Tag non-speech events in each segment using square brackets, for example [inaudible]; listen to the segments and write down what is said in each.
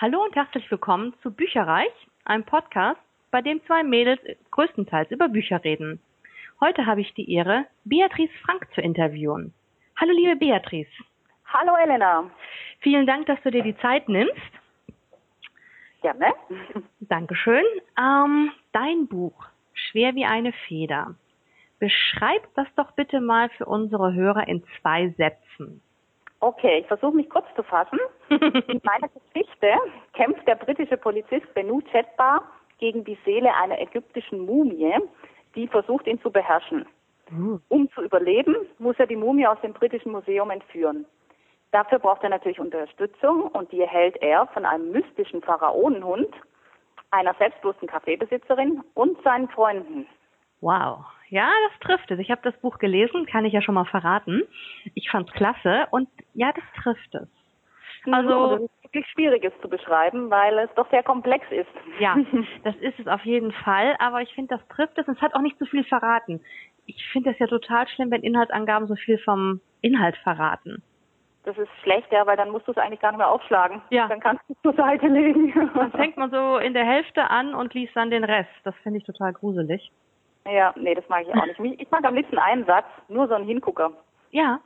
Hallo und herzlich willkommen zu Bücherreich, einem Podcast, bei dem zwei Mädels größtenteils über Bücher reden. Heute habe ich die Ehre, Beatrice Frank zu interviewen. Hallo liebe Beatrice. Hallo Elena. Vielen Dank, dass du dir die Zeit nimmst. Gerne. Dankeschön. Ähm, dein Buch, Schwer wie eine Feder. Beschreib das doch bitte mal für unsere Hörer in zwei Sätzen. Okay, ich versuche mich kurz zu fassen. In meiner Geschichte kämpft der britische Polizist Benu Chetbar gegen die Seele einer ägyptischen Mumie, die versucht, ihn zu beherrschen. Um zu überleben, muss er die Mumie aus dem britischen Museum entführen. Dafür braucht er natürlich Unterstützung und die erhält er von einem mystischen Pharaonenhund, einer selbstbewussten Kaffeebesitzerin und seinen Freunden. Wow. Ja, das trifft es. Ich habe das Buch gelesen, kann ich ja schon mal verraten. Ich fand's klasse und ja, das trifft es. Also das ist wirklich schwierig es zu beschreiben, weil es doch sehr komplex ist. Ja, [laughs] das ist es auf jeden Fall, aber ich finde, das trifft es und es hat auch nicht so viel verraten. Ich finde es ja total schlimm, wenn Inhaltsangaben so viel vom Inhalt verraten. Das ist schlecht, ja, weil dann musst du es eigentlich gar nicht mehr aufschlagen. Ja. Dann kannst du es zur Seite legen. Dann fängt man so in der Hälfte an und liest dann den Rest. Das finde ich total gruselig. Ja, nee, das mag ich auch nicht. Ich mag am liebsten einen Satz, nur so einen Hingucker. Ja.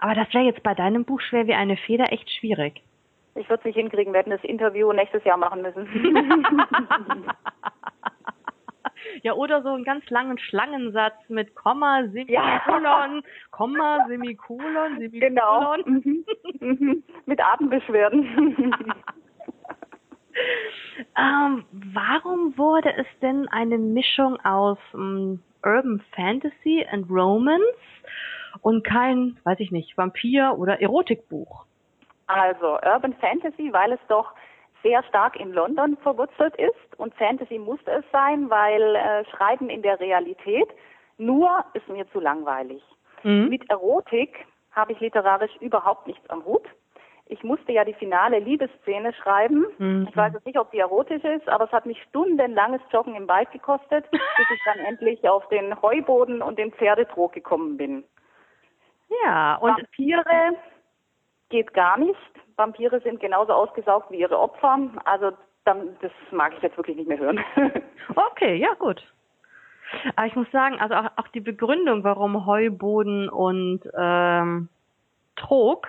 Aber das wäre jetzt bei deinem Buch schwer wie eine Feder echt schwierig. Ich würde es nicht hinkriegen, wir hätten das Interview nächstes Jahr machen müssen. [laughs] ja, oder so einen ganz langen Schlangensatz mit Komma, Semikolon, ja. Komma, Semikolon, Semikolon. Genau. Mhm. Mhm. Mit Atembeschwerden. [laughs] ähm, warum wurde es denn eine Mischung aus ähm, Urban Fantasy und Romance und kein, weiß ich nicht, Vampir- oder Erotikbuch? Also Urban Fantasy, weil es doch sehr stark in London verwurzelt ist und Fantasy musste es sein, weil äh, Schreiben in der Realität nur ist mir zu langweilig. Mhm. Mit Erotik habe ich literarisch überhaupt nichts am Hut. Ich musste ja die finale Liebesszene schreiben. Mhm. Ich weiß jetzt nicht, ob die erotisch ist, aber es hat mich stundenlanges Joggen im Wald gekostet, [laughs] bis ich dann endlich auf den Heuboden und den Pferdetrog gekommen bin. Ja, und Vampire geht gar nicht. Vampire sind genauso ausgesaugt wie ihre Opfer. Also dann, das mag ich jetzt wirklich nicht mehr hören. [laughs] okay, ja gut. Aber ich muss sagen, also auch, auch die Begründung, warum Heuboden und ähm, Trog.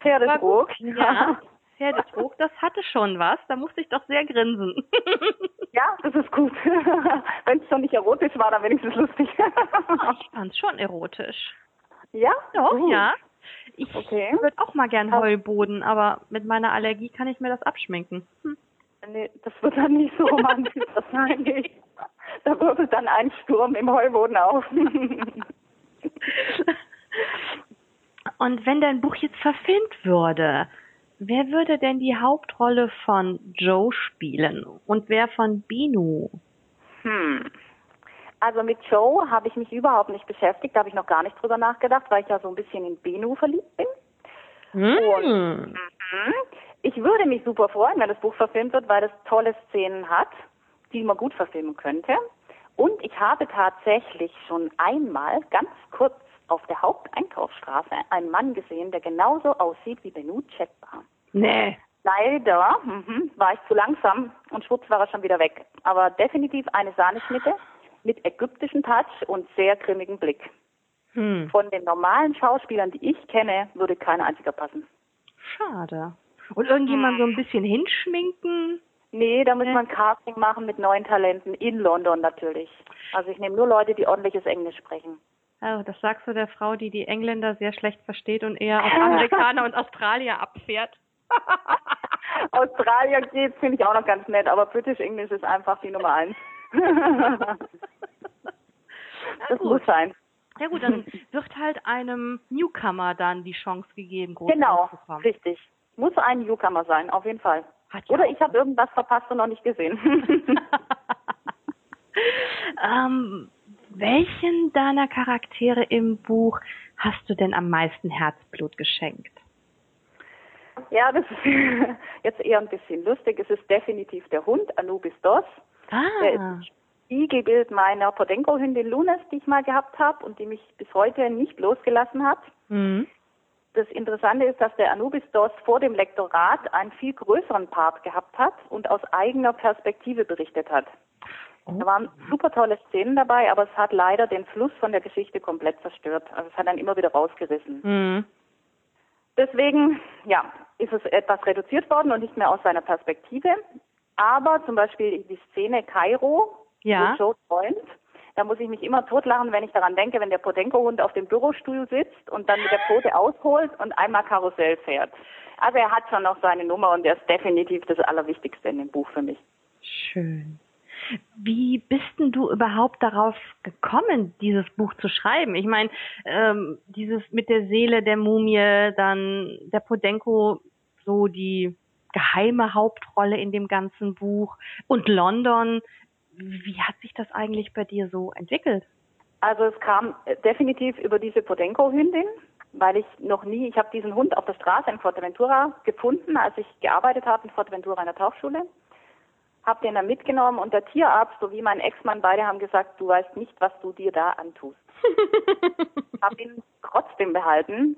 Pferdetrog. Ja, [laughs] Pferdetrog, das hatte schon was. Da musste ich doch sehr grinsen. [laughs] ja, das ist gut. [laughs] Wenn es schon nicht erotisch war, dann wenigstens lustig. ich fand es schon erotisch. Ja? Doch, uh. ja. Ich okay. würde auch mal gern Heuboden, aber mit meiner Allergie kann ich mir das abschminken. Hm. Nee, das wird dann nicht so romantisch wahrscheinlich. Da wirbelt dann ein Sturm im Heuboden auf. Und wenn dein Buch jetzt verfilmt würde, wer würde denn die Hauptrolle von Joe spielen und wer von Binu? Hm. Also mit Joe habe ich mich überhaupt nicht beschäftigt, da habe ich noch gar nicht drüber nachgedacht, weil ich ja so ein bisschen in Benu verliebt bin. Mm. Und mh, ich würde mich super freuen, wenn das Buch verfilmt wird, weil es tolle Szenen hat, die man gut verfilmen könnte. Und ich habe tatsächlich schon einmal ganz kurz auf der Haupteinkaufsstraße einen Mann gesehen, der genauso aussieht wie Benu Chetbar. Nee. Leider mhm, war ich zu langsam und schwupps war er schon wieder weg. Aber definitiv eine Sahneschnitte mit ägyptischem Touch und sehr grimmigem Blick. Hm. Von den normalen Schauspielern, die ich kenne, würde kein einziger passen. Schade. Und irgendjemand hm. so ein bisschen hinschminken? Nee, da muss man Casting machen mit neuen Talenten in London natürlich. Also ich nehme nur Leute, die ordentliches Englisch sprechen. Oh, das sagst du der Frau, die die Engländer sehr schlecht versteht und eher auf [laughs] Amerikaner und Australier abfährt. [laughs] Australier geht, finde ich auch noch ganz nett, aber British English ist einfach die Nummer eins. [laughs] das muss sein. Ja gut, dann wird halt einem Newcomer dann die Chance gegeben, groß Genau, richtig. Muss ein Newcomer sein, auf jeden Fall. Oder ich habe irgendwas verpasst und noch nicht gesehen. ähm, welchen deiner Charaktere im Buch hast du denn am meisten Herzblut geschenkt? Ja, das ist [laughs] jetzt eher ein bisschen lustig. Es ist definitiv der Hund, Anubis Dos. Ah. Der ist Spiegelbild meiner Podenco-Hündin Lunas, die ich mal gehabt habe und die mich bis heute nicht losgelassen hat. Mhm. das Interessante ist, dass der Anubis Dost vor dem Lektorat einen viel größeren Part gehabt hat und aus eigener Perspektive berichtet hat. Da waren super tolle Szenen dabei, aber es hat leider den Fluss von der Geschichte komplett zerstört. Also es hat dann immer wieder rausgerissen. Mhm. Deswegen, ja, ist es etwas reduziert worden und nicht mehr aus seiner Perspektive. Aber zum Beispiel die Szene Kairo, Ja. wo Joe träumt, da muss ich mich immer totlachen, wenn ich daran denke, wenn der Podenko-Hund auf dem Bürostuhl sitzt und dann mit der Pfote ausholt und einmal Karussell fährt. Also er hat schon noch seine Nummer und er ist definitiv das Allerwichtigste in dem Buch für mich. Schön. Wie bist denn du überhaupt darauf gekommen, dieses Buch zu schreiben? Ich meine, ähm, dieses mit der Seele der Mumie, dann der Podenko, so die geheime Hauptrolle in dem ganzen Buch und London. Wie hat sich das eigentlich bei dir so entwickelt? Also es kam definitiv über diese Podenko-Hündin, weil ich noch nie, ich habe diesen Hund auf der Straße in Fuerteventura gefunden, als ich gearbeitet habe in Fuerteventura in der Tauchschule. Habe den dann mitgenommen und der Tierarzt sowie mein Ex-Mann beide haben gesagt, du weißt nicht, was du dir da antust. [laughs] habe ihn trotzdem behalten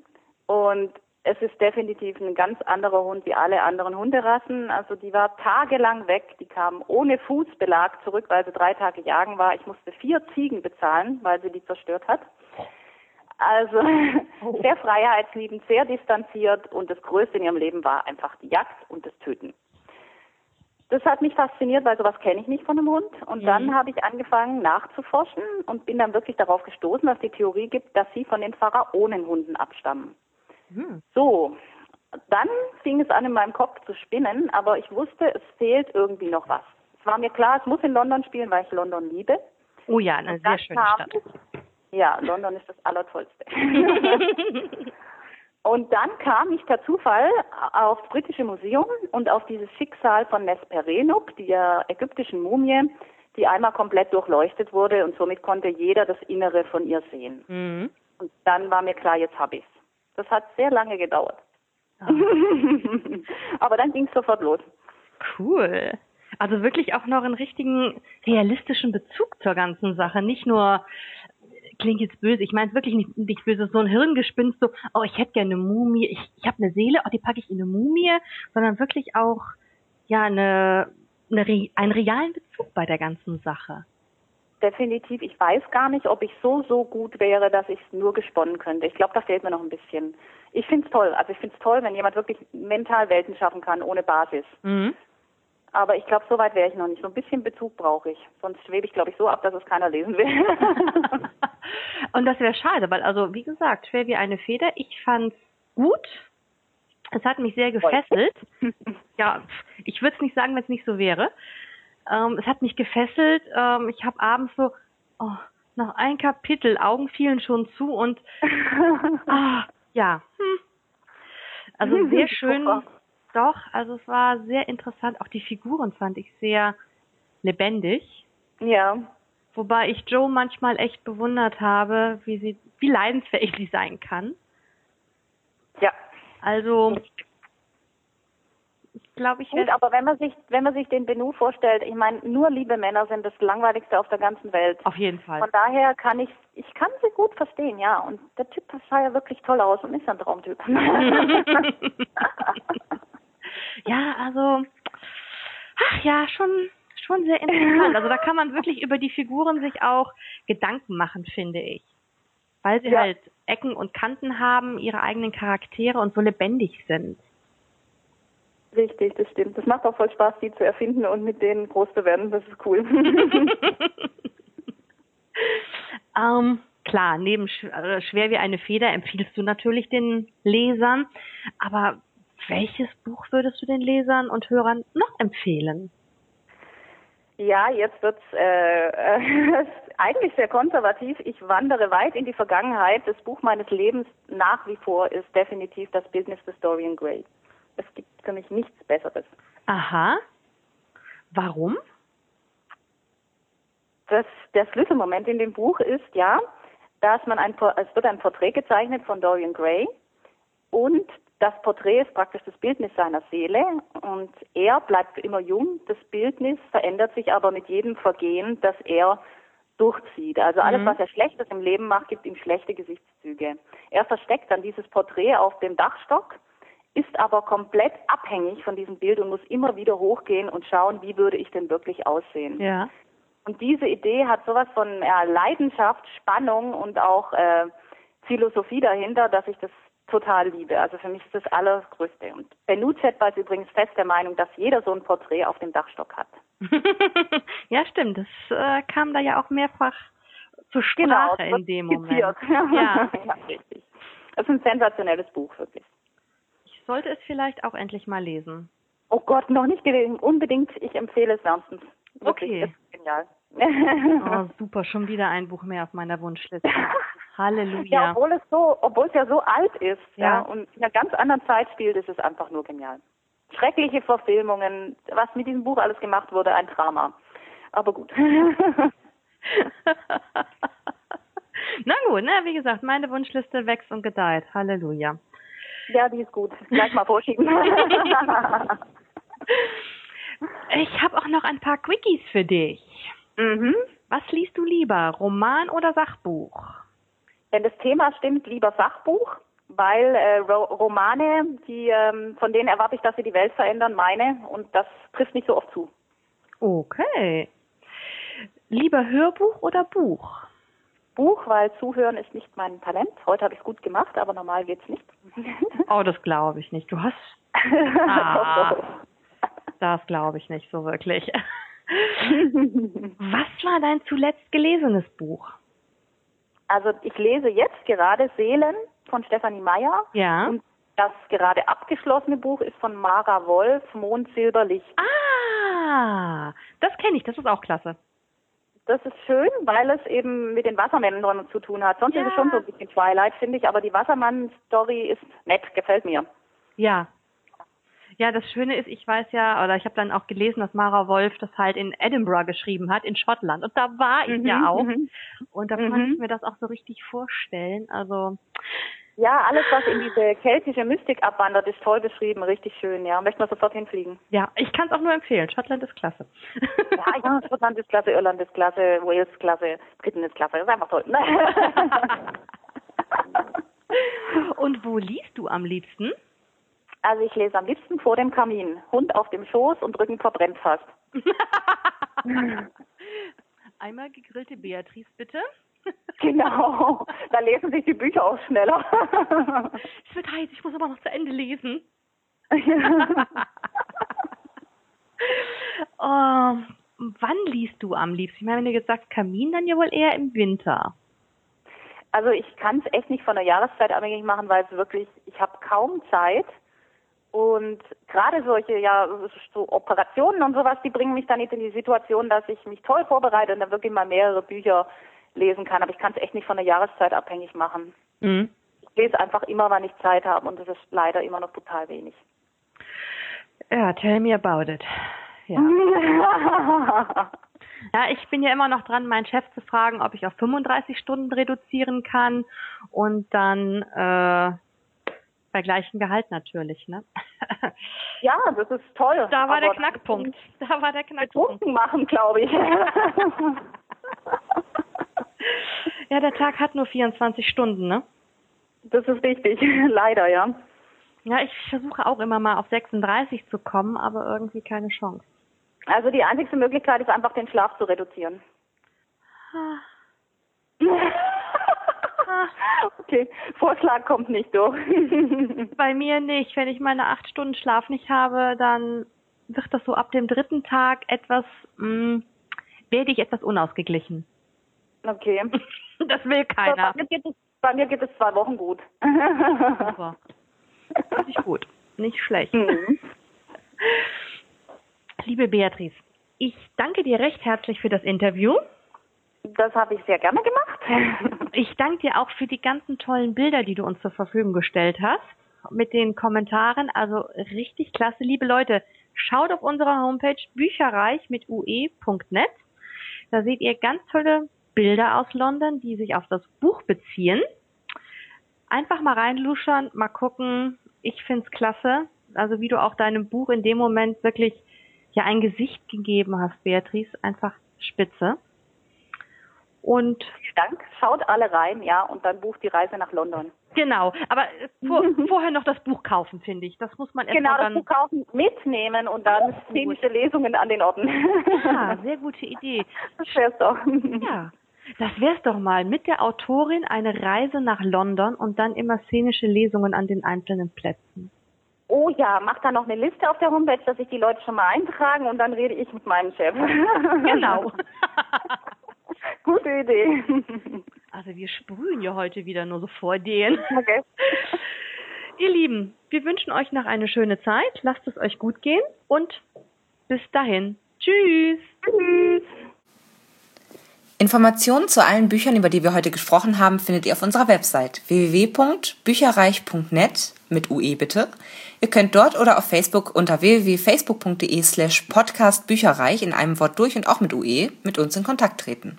und es ist definitiv ein ganz anderer Hund wie alle anderen Hunderassen. Also die war tagelang weg. Die kam ohne Fußbelag zurück, weil sie drei Tage jagen war. Ich musste vier Ziegen bezahlen, weil sie die zerstört hat. Also [laughs] sehr freiheitsliebend, sehr distanziert und das Größte in ihrem Leben war einfach die Jagd und das Töten. Das hat mich fasziniert, weil sowas kenne ich nicht von einem Hund. Und dann habe ich angefangen nachzuforschen und bin dann wirklich darauf gestoßen, dass die Theorie gibt, dass sie von den Pharaonenhunden abstammen. Hm. So, dann fing es an, in meinem Kopf zu spinnen, aber ich wusste, es fehlt irgendwie noch was. Es war mir klar, es muss in London spielen, weil ich London liebe. Oh ja, eine sehr schöne kam- Stadt. Ja, London ist das Allertollste. [laughs] [laughs] und dann kam ich per Zufall aufs Britische Museum und auf dieses Schicksal von Nesperenuk, der ägyptischen Mumie, die einmal komplett durchleuchtet wurde und somit konnte jeder das Innere von ihr sehen. Mhm. Und dann war mir klar, jetzt habe ich's. Das hat sehr lange gedauert. Ah, [laughs] Aber dann ging es sofort los. cool. Also wirklich auch noch einen richtigen realistischen Bezug zur ganzen Sache. Nicht nur, klingt jetzt böse, ich meine es wirklich nicht, nicht böse, so ein Hirngespinst, so, oh, ich hätte gerne eine Mumie, ich, ich habe eine Seele, oh, die packe ich in eine Mumie, sondern wirklich auch, ja, eine, eine, re- einen realen Bezug bei der ganzen Sache. Definitiv. Ich weiß gar nicht, ob ich so, so gut wäre, dass ich es nur gesponnen könnte. Ich glaube, da fehlt mir noch ein bisschen. Ich finde es toll. Also ich finde es toll, wenn jemand wirklich mental Welten schaffen kann, ohne Basis. Mhm. Aber ich glaube, so weit wäre ich noch nicht. So ein bisschen Bezug brauche ich. Sonst schwebe ich, glaube ich, so ab, dass es keiner lesen will. [laughs] Und das wäre schade, weil also wie gesagt, schwer wie eine Feder. Ich fand's gut. Es hat mich sehr gefesselt. [laughs] Ja, ich würde es nicht sagen, wenn es nicht so wäre. Ähm, es hat mich gefesselt. Ähm, ich habe abends so oh, noch ein Kapitel, Augen fielen schon zu und [laughs] ah, ja. Hm. Also [laughs] sehr schön. Doch, also es war sehr interessant. Auch die Figuren fand ich sehr lebendig. ja. Wobei ich Joe manchmal echt bewundert habe, wie sie, wie leidensfähig sie sein kann. Ja. Also, glaube, ich Gut, aber wenn man sich, wenn man sich den Benu vorstellt, ich meine, nur liebe Männer sind das langweiligste auf der ganzen Welt. auf jeden Fall. Von daher kann ich, ich kann sie gut verstehen, ja. Und der Typ sah ja wirklich toll aus und ist ein Traumtyp. [laughs] [laughs] ja, also, ach ja, schon, schon sehr interessant. Also da kann man wirklich über die Figuren sich auch Gedanken machen, finde ich. Weil sie Ja. halt Ecken und Kanten haben, ihre eigenen Charaktere und so lebendig sind. Richtig, das stimmt. Das macht auch voll Spaß, die zu erfinden und mit denen groß zu werden. Das ist cool. [laughs] [laughs] Ähm, klar, neben äh, Schwer wie eine Feder empfiehlst du natürlich den Lesern. Aber welches Buch würdest du den Lesern und Hörern noch empfehlen? Ja, jetzt wird's äh, äh, [laughs] eigentlich sehr konservativ. Ich wandere weit in die Vergangenheit. Das Buch meines Lebens nach wie vor ist definitiv das Business des Dorian Gray. Es gibt für mich nichts Besseres. Aha. Warum? Das, der Schlüsselmoment in dem Buch ist ja, dass man ein, es wird ein Porträt gezeichnet von Dorian Gray und das Porträt ist praktisch das Bildnis seiner Seele und er bleibt immer jung. Das Bildnis verändert sich aber mit jedem Vergehen, das er durchzieht. Also alles, Mhm. was er Schlechtes im Leben macht, gibt ihm schlechte Gesichtszüge. Er versteckt dann dieses Porträt auf dem Dachstock, ist aber komplett abhängig von diesem Bild und muss immer wieder hochgehen und schauen, wie würde ich denn wirklich aussehen. Ja. Und diese Idee hat sowas von ja, Leidenschaft, Spannung und auch äh, Philosophie dahinter, dass ich das total liebe. Also für mich ist das Allergrößte. Und Benucet war übrigens fest der Meinung, dass jeder so ein Porträt auf dem Dachstock hat. [laughs] ja, stimmt. Das äh, kam da ja auch mehrfach zur Sprache genau, in dem Moment. [laughs] Ja. ja, richtig. Das ist ein sensationelles Buch, wirklich. Ich sollte es vielleicht auch endlich mal lesen. Oh Gott, noch nicht gelesen. Unbedingt. Ich empfehle es wärmstens. Wirklich, okay. ist genial. Oh, [laughs] super, schon wieder ein Buch mehr auf meiner Wunschliste. Halleluja. Ja, obwohl es so, obwohl es ja so alt ist, ja, ja und in einer ganz anderen Zeit spielt, ist es einfach nur genial. Schreckliche Verfilmungen, was mit diesem Buch alles gemacht wurde, ein Drama. Aber gut. [laughs] Na gut, ne, wie gesagt, meine Wunschliste wächst und gedeiht. Halleluja. Ja, die ist gut. Gleich mal vorschieben. [laughs] ich habe auch noch ein paar Quickies für dich. Mhm. Was liest du lieber, Roman oder Sachbuch? Wenn das Thema stimmt, lieber Sachbuch, weil äh, Romane, die, ähm, von denen erwarte ich, dass sie die Welt verändern, meine, und das trifft nicht so oft zu. Okay. Lieber Hörbuch oder Buch? Buch, weil Zuhören ist nicht mein Talent. Heute habe ich es gut gemacht, aber normal geht's nicht. [laughs] oh, das glaube ich nicht. Du hast. [laughs] Ah, das glaube ich nicht so wirklich. Was war dein zuletzt gelesenes Buch? Also ich lese jetzt gerade Seelen von Stefanie Meyer. Ja. Und das gerade abgeschlossene Buch ist von Mara Wolf, Mond, Silberlicht. Ah, das kenne ich, das ist auch klasse. Das ist schön, weil es eben mit den Wassermännern zu tun hat. Sonst ja. ist es schon so ein bisschen Twilight, finde ich, aber die Wassermann-Story ist nett, gefällt mir. Ja, ja, das Schöne ist, ich weiß ja, oder ich habe dann auch gelesen, dass Mara Wolf das halt in Edinburgh geschrieben hat, in Schottland. Und da war ich mhm, ja auch. Mhm. Und da mhm. konnte ich mir das auch so richtig vorstellen. Also ja, alles, was in diese keltische Mystik abwandert, ist toll beschrieben, richtig schön, ja. Möchten wir sofort hinfliegen. Ja, ich kann es auch nur empfehlen. Schottland ist klasse. Ja, ja, Schottland ist klasse, Irland ist klasse, Wales ist klasse, Briten ist klasse. Das ist einfach toll. [laughs] Und wo liest du am liebsten? Also ich lese am liebsten vor dem Kamin. Hund auf dem Schoß und Rücken verbrennt fast. [laughs] Einmal gegrillte Beatrice, bitte. genau. Da lesen sich die Bücher auch schneller. [laughs] es wird heiß, ich muss aber noch zu Ende lesen. [laughs] oh, wann liest du am liebsten? Ich meine, wenn du jetzt sagst Kamin, dann ja wohl eher im Winter. Also ich kann es echt nicht von der Jahreszeit abhängig machen, weil es wirklich, ich habe kaum Zeit. Und gerade solche, ja, so Operationen und sowas, die bringen mich dann nicht in die Situation, dass ich mich toll vorbereite und dann wirklich mal mehrere Bücher lesen kann. Aber ich kann es echt nicht von der Jahreszeit abhängig machen. Mhm. Ich lese einfach immer, wann ich Zeit habe und das ist leider immer noch total wenig. Ja, tell me about it. Ja. [laughs] ja, ich bin ja immer noch dran, meinen Chef zu fragen, ob ich auf 35 Stunden reduzieren kann und dann äh, bei gleichem Gehalt natürlich, ne? [laughs] Ja, das ist toll. Da war der Knackpunkt. Da war der Knackpunkt. machen, glaube ich. [laughs] ja, der Tag hat nur 24 Stunden, ne? Das ist richtig, [laughs] leider, ja. Ja, ich versuche auch immer mal auf 36 zu kommen, aber irgendwie keine Chance. Also die einzigste Möglichkeit ist einfach den Schlaf zu reduzieren. Okay, Vorschlag kommt nicht durch. [laughs] Bei mir nicht. Wenn ich meine acht Stunden Schlaf nicht habe, dann wird das so ab dem dritten Tag etwas, mh, mm, werde ich etwas unausgeglichen. Okay. [laughs] Das will keiner. Bei mir geht es, bei mir geht es zwei Wochen gut. [laughs] Super. Nicht gut. Nicht schlecht. Mhm. Liebe Beatrice, ich danke dir recht herzlich für das Interview. Das habe ich sehr gerne gemacht. [laughs] Ich danke dir auch für die ganzen tollen Bilder, die du uns zur Verfügung gestellt hast. Mit den Kommentaren. Also richtig klasse. Liebe Leute, schaut auf unserer Homepage bücherreich mit ue.net. Da seht ihr ganz tolle Bilder aus London, die sich auf das Buch beziehen. Einfach mal reinluschern, mal gucken. Ich find's klasse. Also wie du auch deinem Buch in dem Moment wirklich ja ein Gesicht gegeben hast, Beatrice. Einfach spitze. Und vielen Dank. Schaut alle rein, ja, und dann bucht die Reise nach London. Genau, aber vor, [laughs] vorher noch das Buch kaufen, finde ich. Das muss man erst Genau, das. Buch kaufen, mitnehmen und dann szenische Lesungen an den Orten. Ja, [laughs] sehr gute Idee. Das wär's doch. [laughs] Ja, das wär's doch mal. Mit der Autorin eine Reise nach London und dann immer szenische Lesungen an den einzelnen Plätzen. Oh ja, mach da noch eine Liste auf der Homepage, dass sich die Leute schon mal eintragen und dann rede ich mit meinem Chef. Genau. Gute Idee. [laughs] Also wir sprühen ja heute wieder nur so vor Ideen. Okay. [laughs] Ihr Lieben, wir wünschen euch noch eine schöne Zeit. Lasst es euch gut gehen und bis dahin. Tschüss. Tschüss. Informationen zu allen Büchern, über die wir heute gesprochen haben, findet ihr auf unserer Website www.bücherreich.net mit UE bitte. Ihr könnt dort oder auf Facebook unter www.facebook.de slash podcastbücherreich in einem Wort durch und auch mit UE mit uns in Kontakt treten.